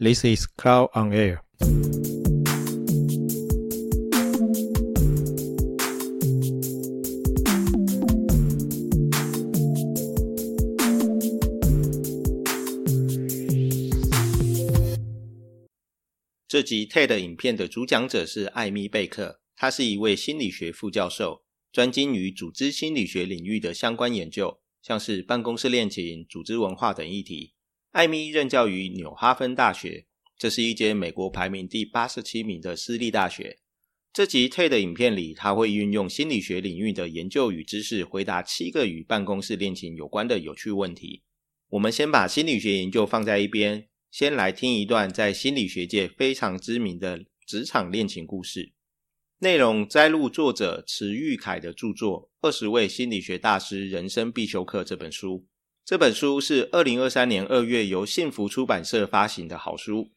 This is Cloud on Air。这集 TED 影片的主讲者是艾米贝克，他是一位心理学副教授，专精于组织心理学领域的相关研究，像是办公室恋情、组织文化等议题。艾米任教于纽哈芬大学，这是一间美国排名第八十七名的私立大学。这集 TED 影片里，他会运用心理学领域的研究与知识，回答七个与办公室恋情有关的有趣问题。我们先把心理学研究放在一边，先来听一段在心理学界非常知名的职场恋情故事。内容摘录作者池玉凯的著作《二十位心理学大师人生必修课》这本书。这本书是二零二三年二月由幸福出版社发行的好书。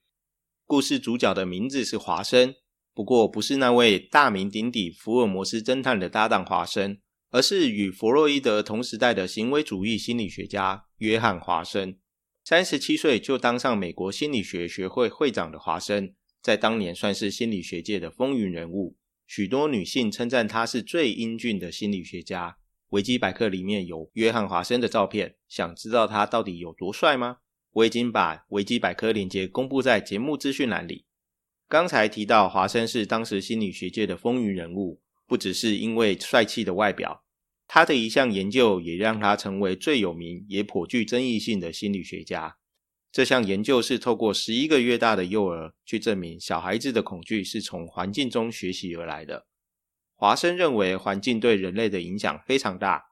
故事主角的名字是华生，不过不是那位大名鼎鼎福尔摩斯侦探的搭档华生，而是与弗洛伊德同时代的行为主义心理学家约翰华生。三十七岁就当上美国心理学学会会长的华生，在当年算是心理学界的风云人物，许多女性称赞他是最英俊的心理学家。维基百科里面有约翰华生的照片，想知道他到底有多帅吗？我已经把维基百科链接公布在节目资讯栏里。刚才提到华生是当时心理学界的风云人物，不只是因为帅气的外表，他的一项研究也让他成为最有名也颇具争议性的心理学家。这项研究是透过十一个月大的幼儿去证明小孩子的恐惧是从环境中学习而来的。华生认为环境对人类的影响非常大。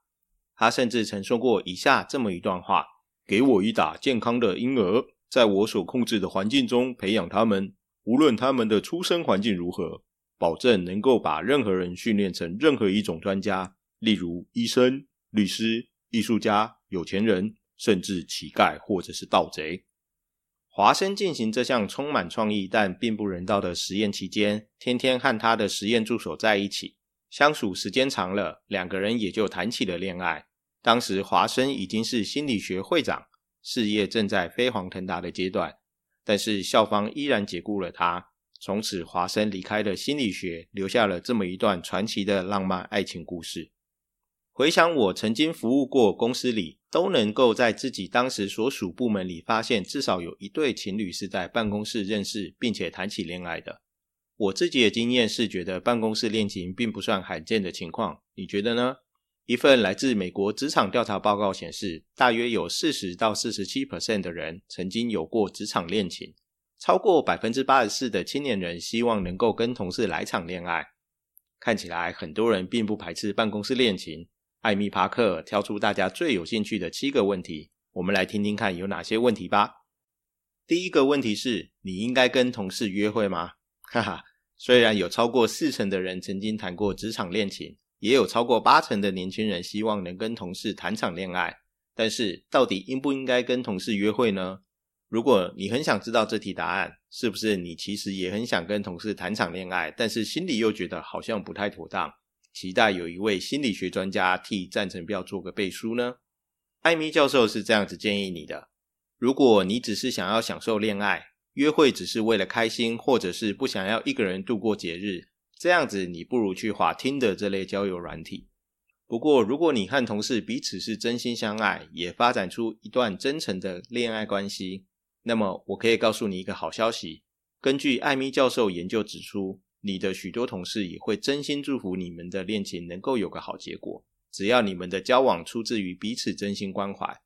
他甚至曾说过以下这么一段话：“给我一打健康的婴儿，在我所控制的环境中培养他们，无论他们的出生环境如何，保证能够把任何人训练成任何一种专家，例如医生、律师、艺术家、有钱人，甚至乞丐或者是盗贼。”华生进行这项充满创意但并不人道的实验期间，天天和他的实验助手在一起。相处时间长了，两个人也就谈起了恋爱。当时华生已经是心理学会长，事业正在飞黄腾达的阶段，但是校方依然解雇了他。从此，华生离开了心理学，留下了这么一段传奇的浪漫爱情故事。回想我曾经服务过公司里，都能够在自己当时所属部门里发现，至少有一对情侣是在办公室认识，并且谈起恋爱的。我自己的经验是，觉得办公室恋情并不算罕见的情况。你觉得呢？一份来自美国职场调查报告显示，大约有四十到四十七 percent 的人曾经有过职场恋情，超过百分之八十四的青年人希望能够跟同事来场恋爱。看起来很多人并不排斥办公室恋情。艾米帕克挑出大家最有兴趣的七个问题，我们来听听看有哪些问题吧。第一个问题是：你应该跟同事约会吗？哈哈。虽然有超过四成的人曾经谈过职场恋情，也有超过八成的年轻人希望能跟同事谈场恋爱，但是到底应不应该跟同事约会呢？如果你很想知道这题答案，是不是你其实也很想跟同事谈场恋爱，但是心里又觉得好像不太妥当，期待有一位心理学专家替赞成票做个背书呢？艾米教授是这样子建议你的：如果你只是想要享受恋爱。约会只是为了开心，或者是不想要一个人度过节日，这样子你不如去滑听的这类交友软体。不过，如果你和同事彼此是真心相爱，也发展出一段真诚的恋爱关系，那么我可以告诉你一个好消息：根据艾米教授研究指出，你的许多同事也会真心祝福你们的恋情能够有个好结果，只要你们的交往出自于彼此真心关怀。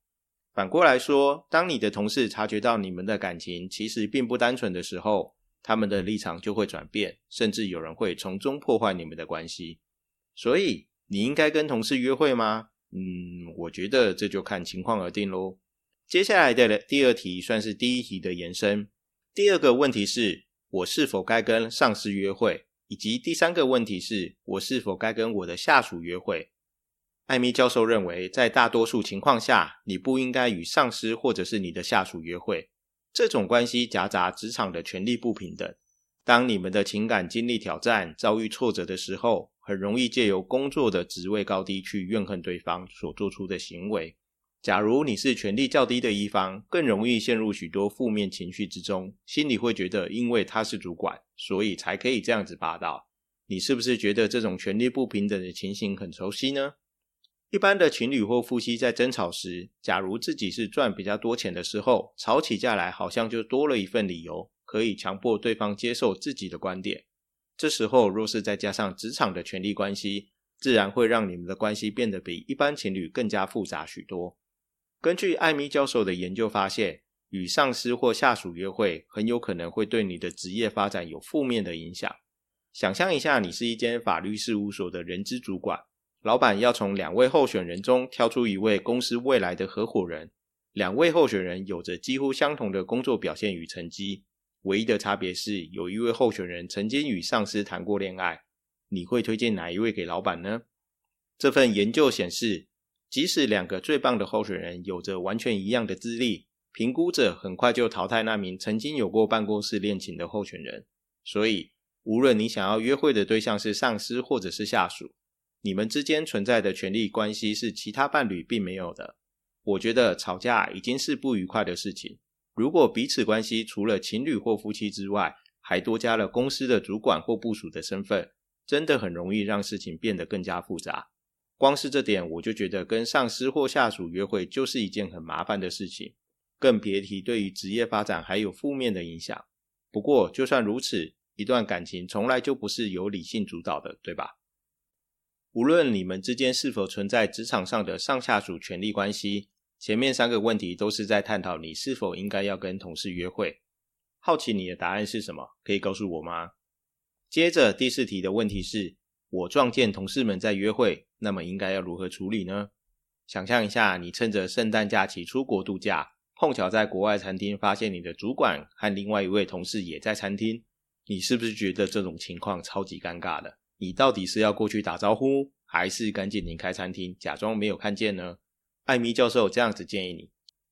反过来说，当你的同事察觉到你们的感情其实并不单纯的时候，他们的立场就会转变，甚至有人会从中破坏你们的关系。所以，你应该跟同事约会吗？嗯，我觉得这就看情况而定喽。接下来的第二题算是第一题的延伸。第二个问题是我是否该跟上司约会，以及第三个问题是我是否该跟我的下属约会。艾米教授认为，在大多数情况下，你不应该与上司或者是你的下属约会。这种关系夹杂职场的权力不平等。当你们的情感经历挑战、遭遇挫折的时候，很容易借由工作的职位高低去怨恨对方所做出的行为。假如你是权力较低的一方，更容易陷入许多负面情绪之中，心里会觉得，因为他是主管，所以才可以这样子霸道。你是不是觉得这种权力不平等的情形很熟悉呢？一般的情侣或夫妻在争吵时，假如自己是赚比较多钱的时候，吵起架来好像就多了一份理由，可以强迫对方接受自己的观点。这时候若是再加上职场的权力关系，自然会让你们的关系变得比一般情侣更加复杂许多。根据艾米教授的研究发现，与上司或下属约会很有可能会对你的职业发展有负面的影响。想象一下，你是一间法律事务所的人资主管，老板要从两位候选人中挑出一位公司未来的合伙人。两位候选人有着几乎相同的工作表现与成绩，唯一的差别是有一位候选人曾经与上司谈过恋爱。你会推荐哪一位给老板呢？这份研究显示。即使两个最棒的候选人有着完全一样的资历，评估者很快就淘汰那名曾经有过办公室恋情的候选人。所以，无论你想要约会的对象是上司或者是下属，你们之间存在的权力关系是其他伴侣并没有的。我觉得吵架已经是不愉快的事情，如果彼此关系除了情侣或夫妻之外，还多加了公司的主管或部属的身份，真的很容易让事情变得更加复杂。光是这点，我就觉得跟上司或下属约会就是一件很麻烦的事情，更别提对于职业发展还有负面的影响。不过，就算如此，一段感情从来就不是由理性主导的，对吧？无论你们之间是否存在职场上的上下属权力关系，前面三个问题都是在探讨你是否应该要跟同事约会。好奇你的答案是什么？可以告诉我吗？接着第四题的问题是。我撞见同事们在约会，那么应该要如何处理呢？想象一下，你趁着圣诞假期出国度假，碰巧在国外餐厅发现你的主管和另外一位同事也在餐厅，你是不是觉得这种情况超级尴尬的？你到底是要过去打招呼，还是赶紧离开餐厅，假装没有看见呢？艾米教授这样子建议你，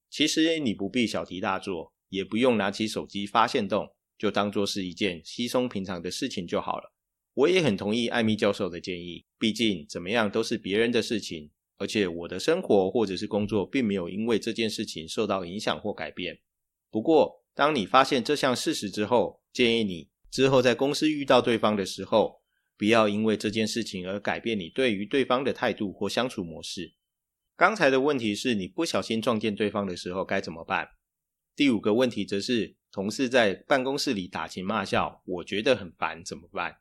其实你不必小题大做，也不用拿起手机发现动，就当做是一件稀松平常的事情就好了。我也很同意艾米教授的建议，毕竟怎么样都是别人的事情，而且我的生活或者是工作并没有因为这件事情受到影响或改变。不过，当你发现这项事实之后，建议你之后在公司遇到对方的时候，不要因为这件事情而改变你对于对方的态度或相处模式。刚才的问题是你不小心撞见对方的时候该怎么办？第五个问题则是同事在办公室里打情骂俏，我觉得很烦，怎么办？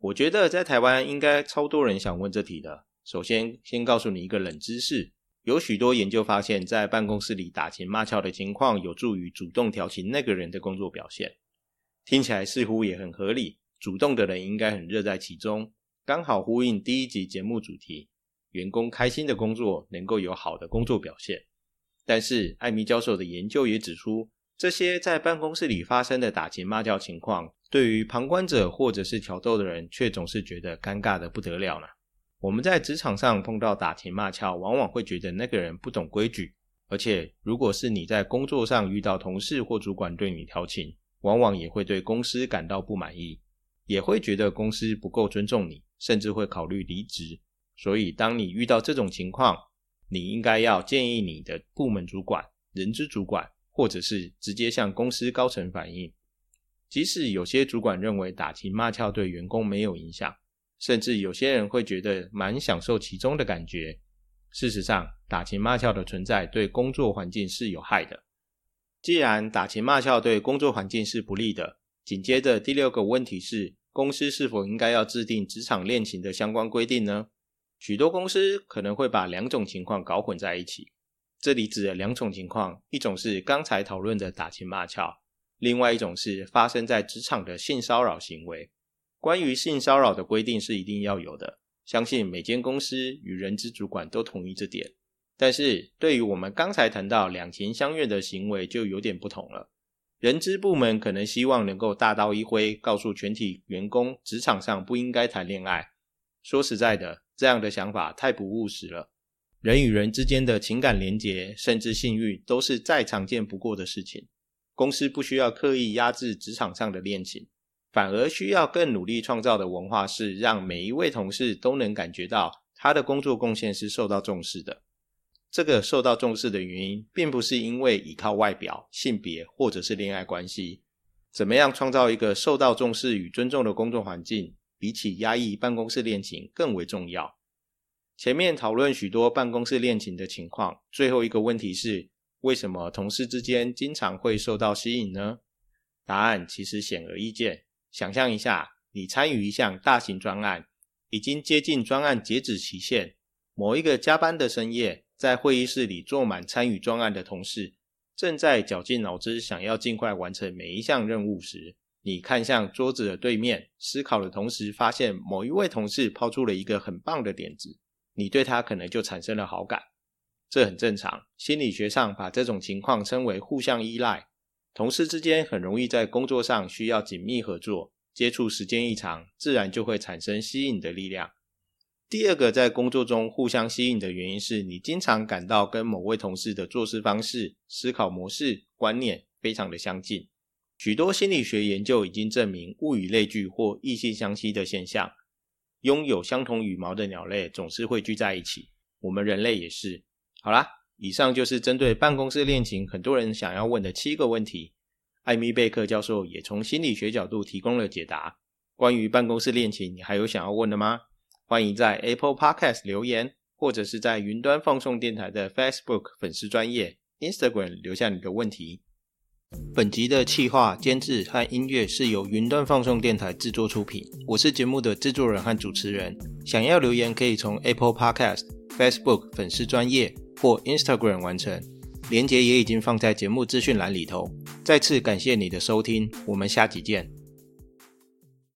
我觉得在台湾应该超多人想问这题的。首先，先告诉你一个冷知识：有许多研究发现，在办公室里打情骂俏的情况，有助于主动调情那个人的工作表现。听起来似乎也很合理，主动的人应该很热在其中，刚好呼应第一集节目主题：员工开心的工作能够有好的工作表现。但是，艾米教授的研究也指出，这些在办公室里发生的打情骂俏情况。对于旁观者或者是挑逗的人，却总是觉得尴尬的不得了呢。我们在职场上碰到打情骂俏，往往会觉得那个人不懂规矩，而且如果是你在工作上遇到同事或主管对你调情，往往也会对公司感到不满意，也会觉得公司不够尊重你，甚至会考虑离职。所以，当你遇到这种情况，你应该要建议你的部门主管、人资主管，或者是直接向公司高层反映。即使有些主管认为打情骂俏对员工没有影响，甚至有些人会觉得蛮享受其中的感觉。事实上，打情骂俏的存在对工作环境是有害的。既然打情骂俏对工作环境是不利的，紧接着第六个问题是：公司是否应该要制定职场恋情的相关规定呢？许多公司可能会把两种情况搞混在一起。这里指的两种情况，一种是刚才讨论的打情骂俏。另外一种是发生在职场的性骚扰行为。关于性骚扰的规定是一定要有的，相信每间公司与人资主管都同意这点。但是，对于我们刚才谈到两情相悦的行为，就有点不同了。人资部门可能希望能够大刀一挥，告诉全体员工，职场上不应该谈恋爱。说实在的，这样的想法太不务实了。人与人之间的情感连结，甚至性欲，都是再常见不过的事情。公司不需要刻意压制职场上的恋情，反而需要更努力创造的文化是让每一位同事都能感觉到他的工作贡献是受到重视的。这个受到重视的原因，并不是因为依靠外表、性别或者是恋爱关系。怎么样创造一个受到重视与尊重的工作环境，比起压抑办公室恋情更为重要。前面讨论许多办公室恋情的情况，最后一个问题是：为什么同事之间经常会受到吸引呢？答案其实显而易见。想象一下，你参与一项大型专案，已经接近专案截止期限，某一个加班的深夜，在会议室里坐满参与专案的同事，正在绞尽脑汁想要尽快完成每一项任务时，你看向桌子的对面，思考的同时，发现某一位同事抛出了一个很棒的点子，你对他可能就产生了好感。这很正常，心理学上把这种情况称为互相依赖。同事之间很容易在工作上需要紧密合作，接触时间一长，自然就会产生吸引的力量。第二个在工作中互相吸引的原因是你经常感到跟某位同事的做事方式、思考模式、观念非常的相近。许多心理学研究已经证明，物以类聚或异性相吸的现象，拥有相同羽毛的鸟类总是会聚在一起，我们人类也是。好啦。以上就是针对办公室恋情很多人想要问的七个问题，艾米贝克教授也从心理学角度提供了解答。关于办公室恋情，你还有想要问的吗？欢迎在 Apple Podcast 留言，或者是在云端放送电台的 Facebook 粉丝专业 Instagram 留下你的问题。本集的企划、监制和音乐是由云端放送电台制作出品，我是节目的制作人和主持人。想要留言可以从 Apple Podcast、Facebook 粉丝专业。或 Instagram 完成，连接也已经放在节目资讯栏里头。再次感谢你的收听，我们下集见。